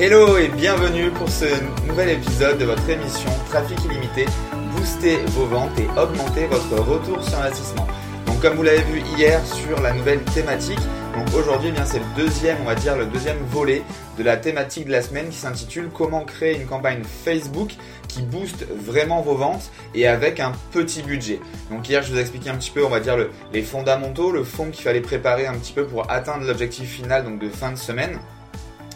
Hello et bienvenue pour ce nouvel épisode de votre émission Trafic illimité, booster vos ventes et augmenter votre retour sur investissement. Donc comme vous l'avez vu hier sur la nouvelle thématique, donc aujourd'hui eh bien c'est le deuxième, on va dire le deuxième volet de la thématique de la semaine qui s'intitule comment créer une campagne Facebook qui booste vraiment vos ventes et avec un petit budget. Donc hier je vous ai expliqué un petit peu on va dire les fondamentaux, le fond qu'il fallait préparer un petit peu pour atteindre l'objectif final donc de fin de semaine.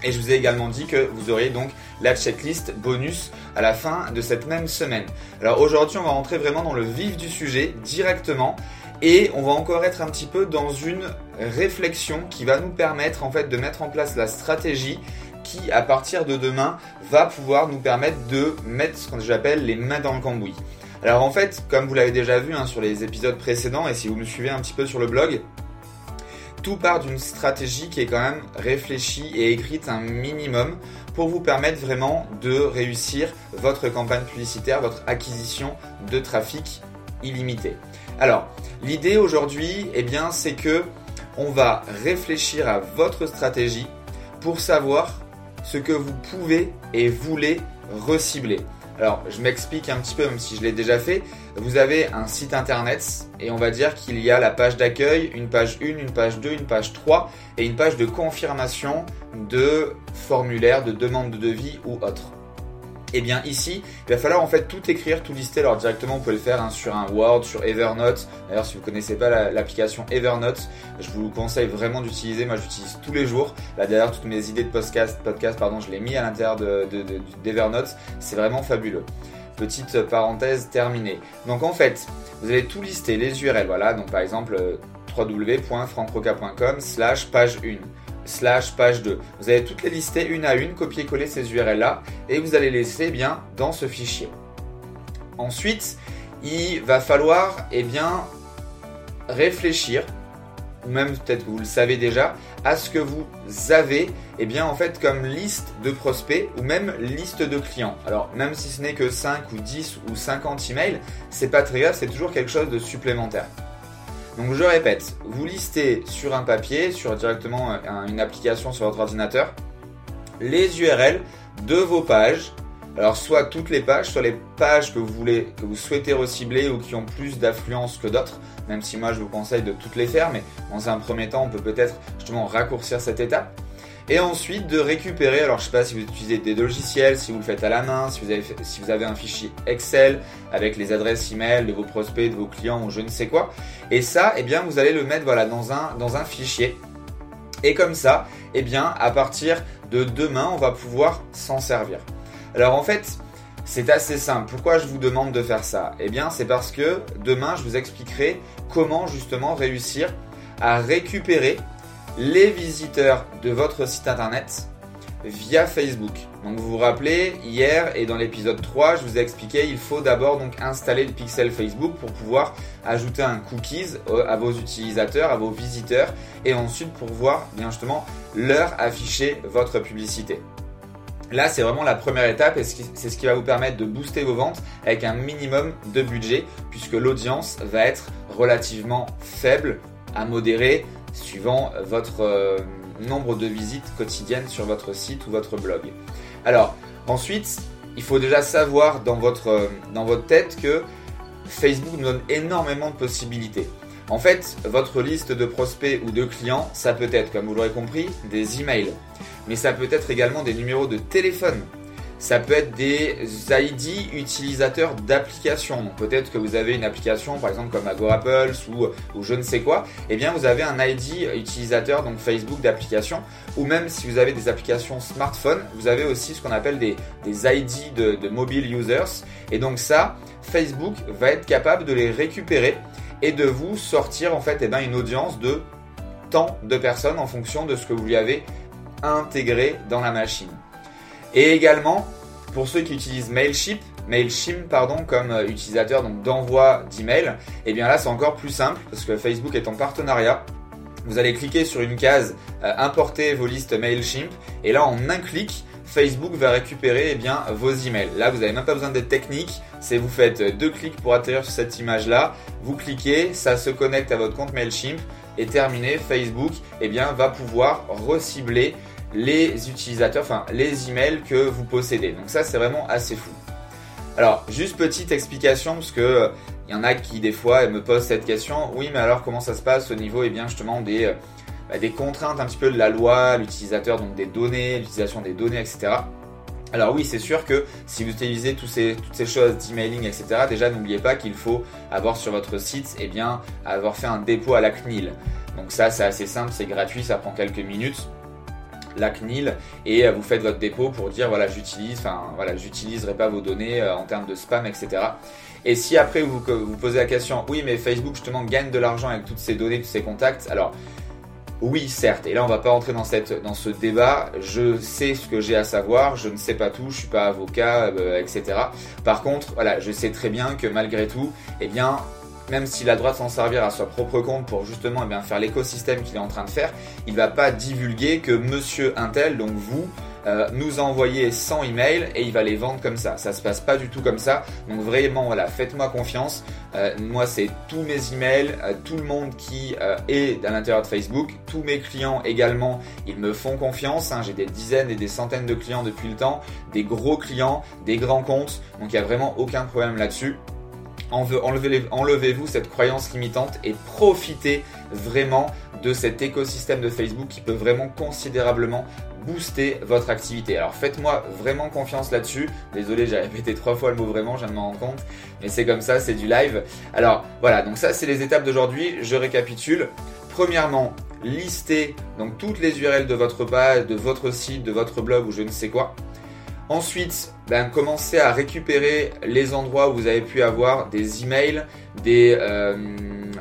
Et je vous ai également dit que vous auriez donc la checklist bonus à la fin de cette même semaine. Alors aujourd'hui, on va rentrer vraiment dans le vif du sujet directement et on va encore être un petit peu dans une réflexion qui va nous permettre en fait de mettre en place la stratégie qui à partir de demain va pouvoir nous permettre de mettre ce que j'appelle les mains dans le cambouis. Alors en fait, comme vous l'avez déjà vu hein, sur les épisodes précédents et si vous me suivez un petit peu sur le blog, tout part d'une stratégie qui est quand même réfléchie et écrite un minimum pour vous permettre vraiment de réussir votre campagne publicitaire, votre acquisition de trafic illimité. Alors, l'idée aujourd'hui, eh bien, c'est que on va réfléchir à votre stratégie pour savoir ce que vous pouvez et voulez recibler. Alors, je m'explique un petit peu, même si je l'ai déjà fait. Vous avez un site internet et on va dire qu'il y a la page d'accueil, une page 1, une page 2, une page 3 et une page de confirmation de formulaire, de demande de devis ou autre. Et eh bien ici, il va falloir en fait tout écrire, tout lister. Alors directement, vous pouvez le faire hein, sur un Word, sur Evernote. D'ailleurs, si vous ne connaissez pas l'application Evernote, je vous conseille vraiment d'utiliser. Moi, j'utilise tous les jours. Là, d'ailleurs, toutes mes idées de podcast, podcast pardon, je l'ai mis à l'intérieur d'Evernote. De, C'est vraiment fabuleux. Petite parenthèse terminée. Donc en fait, vous allez tout lister, les URL. Voilà, donc par exemple euh, www.francroca.com slash page 1 slash page 2. Vous allez toutes les lister une à une, copier-coller ces URL là et vous allez laisser bien dans ce fichier. Ensuite, il va falloir eh bien réfléchir ou même peut-être que vous le savez déjà, à ce que vous avez, eh bien en fait comme liste de prospects ou même liste de clients. Alors même si ce n'est que 5 ou 10 ou 50 emails, c'est pas très grave, c'est toujours quelque chose de supplémentaire. Donc je répète, vous listez sur un papier, sur directement une application sur votre ordinateur, les URL de vos pages. Alors soit toutes les pages, soit les pages que vous voulez, que vous souhaitez recibler ou qui ont plus d'affluence que d'autres. Même si moi je vous conseille de toutes les faire, mais dans un premier temps on peut peut-être justement raccourcir cette étape et ensuite de récupérer, alors je sais pas si vous utilisez des logiciels, si vous le faites à la main, si vous avez, si vous avez un fichier Excel avec les adresses email de vos prospects, de vos clients ou je ne sais quoi. Et ça, eh bien, vous allez le mettre voilà, dans, un, dans un fichier. Et comme ça, eh bien, à partir de demain, on va pouvoir s'en servir. Alors en fait, c'est assez simple. Pourquoi je vous demande de faire ça? Eh bien, c'est parce que demain, je vous expliquerai comment justement réussir à récupérer les visiteurs de votre site internet via Facebook. Donc vous vous rappelez, hier et dans l'épisode 3, je vous ai expliqué, il faut d'abord donc installer le pixel Facebook pour pouvoir ajouter un cookies à vos utilisateurs, à vos visiteurs et ensuite pour pouvoir bien justement leur afficher votre publicité. Là, c'est vraiment la première étape et c'est ce qui va vous permettre de booster vos ventes avec un minimum de budget puisque l'audience va être relativement faible à modérer suivant votre euh, nombre de visites quotidiennes sur votre site ou votre blog. Alors, ensuite, il faut déjà savoir dans votre, euh, dans votre tête que Facebook nous donne énormément de possibilités. En fait, votre liste de prospects ou de clients, ça peut être, comme vous l'aurez compris, des emails. Mais ça peut être également des numéros de téléphone ça peut être des ID utilisateurs d'applications. peut-être que vous avez une application, par exemple comme Agorapulse ou, ou je ne sais quoi. Eh bien, vous avez un ID utilisateur, donc Facebook d'application. Ou même si vous avez des applications smartphone, vous avez aussi ce qu'on appelle des, des ID de, de mobile users. Et donc ça, Facebook va être capable de les récupérer et de vous sortir en fait eh bien, une audience de tant de personnes en fonction de ce que vous lui avez intégré dans la machine. Et également, pour ceux qui utilisent Mailchimp, Mailchimp pardon, comme euh, utilisateur d'envoi d'email, eh bien là c'est encore plus simple parce que Facebook est en partenariat. Vous allez cliquer sur une case euh, importer vos listes Mailchimp et là en un clic, Facebook va récupérer eh bien, vos emails. Là, vous n'avez même pas besoin d'être technique. C'est vous faites deux clics pour atterrir sur cette image-là. Vous cliquez, ça se connecte à votre compte Mailchimp et terminé. Facebook eh bien, va pouvoir recibler les utilisateurs, enfin les emails que vous possédez. Donc ça c'est vraiment assez fou. Alors juste petite explication parce que il y en a qui des fois me posent cette question. Oui mais alors comment ça se passe au niveau et eh bien justement des bah, des contraintes un petit peu de la loi, l'utilisateur donc des données, l'utilisation des données, etc. Alors oui, c'est sûr que si vous utilisez toutes ces choses d'emailing, etc., déjà n'oubliez pas qu'il faut avoir sur votre site, eh bien, avoir fait un dépôt à la CNIL. Donc ça, c'est assez simple, c'est gratuit, ça prend quelques minutes la CNIL et euh, vous faites votre dépôt pour dire voilà j'utilise enfin voilà j'utiliserai pas vos données euh, en termes de spam etc et si après vous vous posez la question oui mais Facebook justement gagne de l'argent avec toutes ces données tous ces contacts alors oui, certes, et là on va pas rentrer dans, cette, dans ce débat, je sais ce que j'ai à savoir, je ne sais pas tout, je suis pas avocat, euh, etc. Par contre, voilà, je sais très bien que malgré tout, eh bien, même s'il a le droit de s'en servir à son propre compte pour justement eh bien, faire l'écosystème qu'il est en train de faire, il va pas divulguer que monsieur Intel, donc vous, euh, nous a envoyé 100 emails et il va les vendre comme ça. Ça se passe pas du tout comme ça. Donc vraiment, voilà, faites-moi confiance. Euh, moi, c'est tous mes emails, euh, tout le monde qui est à l'intérieur de Facebook, tous mes clients également, ils me font confiance. Hein. J'ai des dizaines et des centaines de clients depuis le temps, des gros clients, des grands comptes. Donc il n'y a vraiment aucun problème là-dessus enlevez-vous cette croyance limitante et profitez vraiment de cet écosystème de Facebook qui peut vraiment considérablement booster votre activité. Alors faites-moi vraiment confiance là-dessus. Désolé, j'ai répété trois fois le mot vraiment, je viens de m'en rendre compte. Mais c'est comme ça, c'est du live. Alors voilà, donc ça c'est les étapes d'aujourd'hui. Je récapitule. Premièrement, listez donc toutes les URL de votre page, de votre site, de votre blog ou je ne sais quoi. Ensuite, ben, commencez à récupérer les endroits où vous avez pu avoir des emails, des, euh,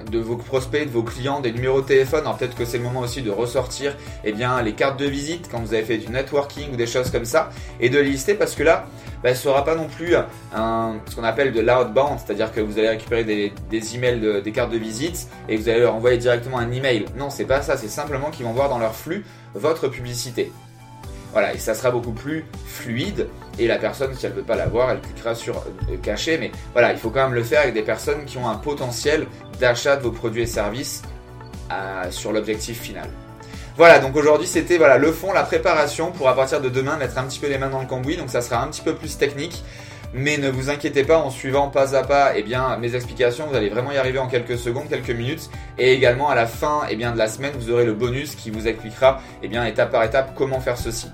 de vos prospects, de vos clients, des numéros de téléphone. Alors peut-être que c'est le moment aussi de ressortir eh les cartes de visite quand vous avez fait du networking ou des choses comme ça et de les lister parce que là, ben, ce ne sera pas non plus ce qu'on appelle de l'outbound, c'est-à-dire que vous allez récupérer des, des emails, des cartes de visite et vous allez leur envoyer directement un email. Non, c'est pas ça, c'est simplement qu'ils vont voir dans leur flux votre publicité. Voilà, et ça sera beaucoup plus fluide. Et la personne, si elle ne peut pas l'avoir, elle cliquera sur euh, cacher. Mais voilà, il faut quand même le faire avec des personnes qui ont un potentiel d'achat de vos produits et services euh, sur l'objectif final. Voilà, donc aujourd'hui c'était voilà le fond, la préparation pour à partir de demain mettre un petit peu les mains dans le cambouis. Donc ça sera un petit peu plus technique. Mais ne vous inquiétez pas, en suivant pas à pas eh bien, mes explications, vous allez vraiment y arriver en quelques secondes, quelques minutes. Et également à la fin eh bien, de la semaine, vous aurez le bonus qui vous expliquera eh bien, étape par étape comment faire ceci.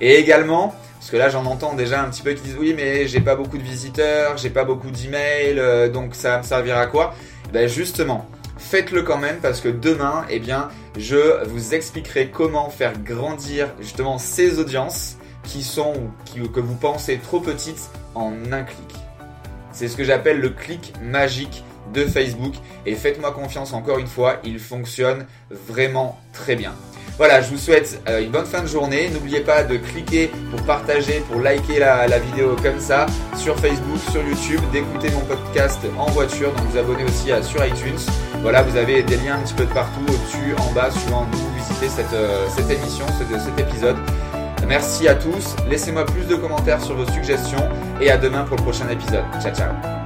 Et également, parce que là j'en entends déjà un petit peu qui disent oui mais j'ai pas beaucoup de visiteurs, j'ai pas beaucoup d'emails, euh, donc ça me servira à quoi? Ben justement, faites-le quand même parce que demain, eh bien, je vous expliquerai comment faire grandir justement ces audiences qui sont que vous pensez trop petites en un clic. C'est ce que j'appelle le clic magique de Facebook et faites-moi confiance encore une fois, il fonctionne vraiment très bien. Voilà, je vous souhaite euh, une bonne fin de journée. N'oubliez pas de cliquer pour partager, pour liker la, vidéo comme ça sur Facebook, sur YouTube, d'écouter mon podcast en voiture, donc vous abonner aussi sur iTunes. Voilà, vous avez des liens un petit peu de partout, au-dessus, en bas, suivant où vous visitez cette, euh, cette émission, cet épisode. Merci à tous, laissez-moi plus de commentaires sur vos suggestions et à demain pour le prochain épisode. Ciao ciao